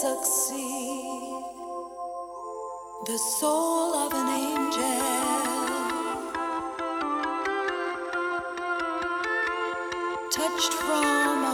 succeed. The soul of an angel. touched from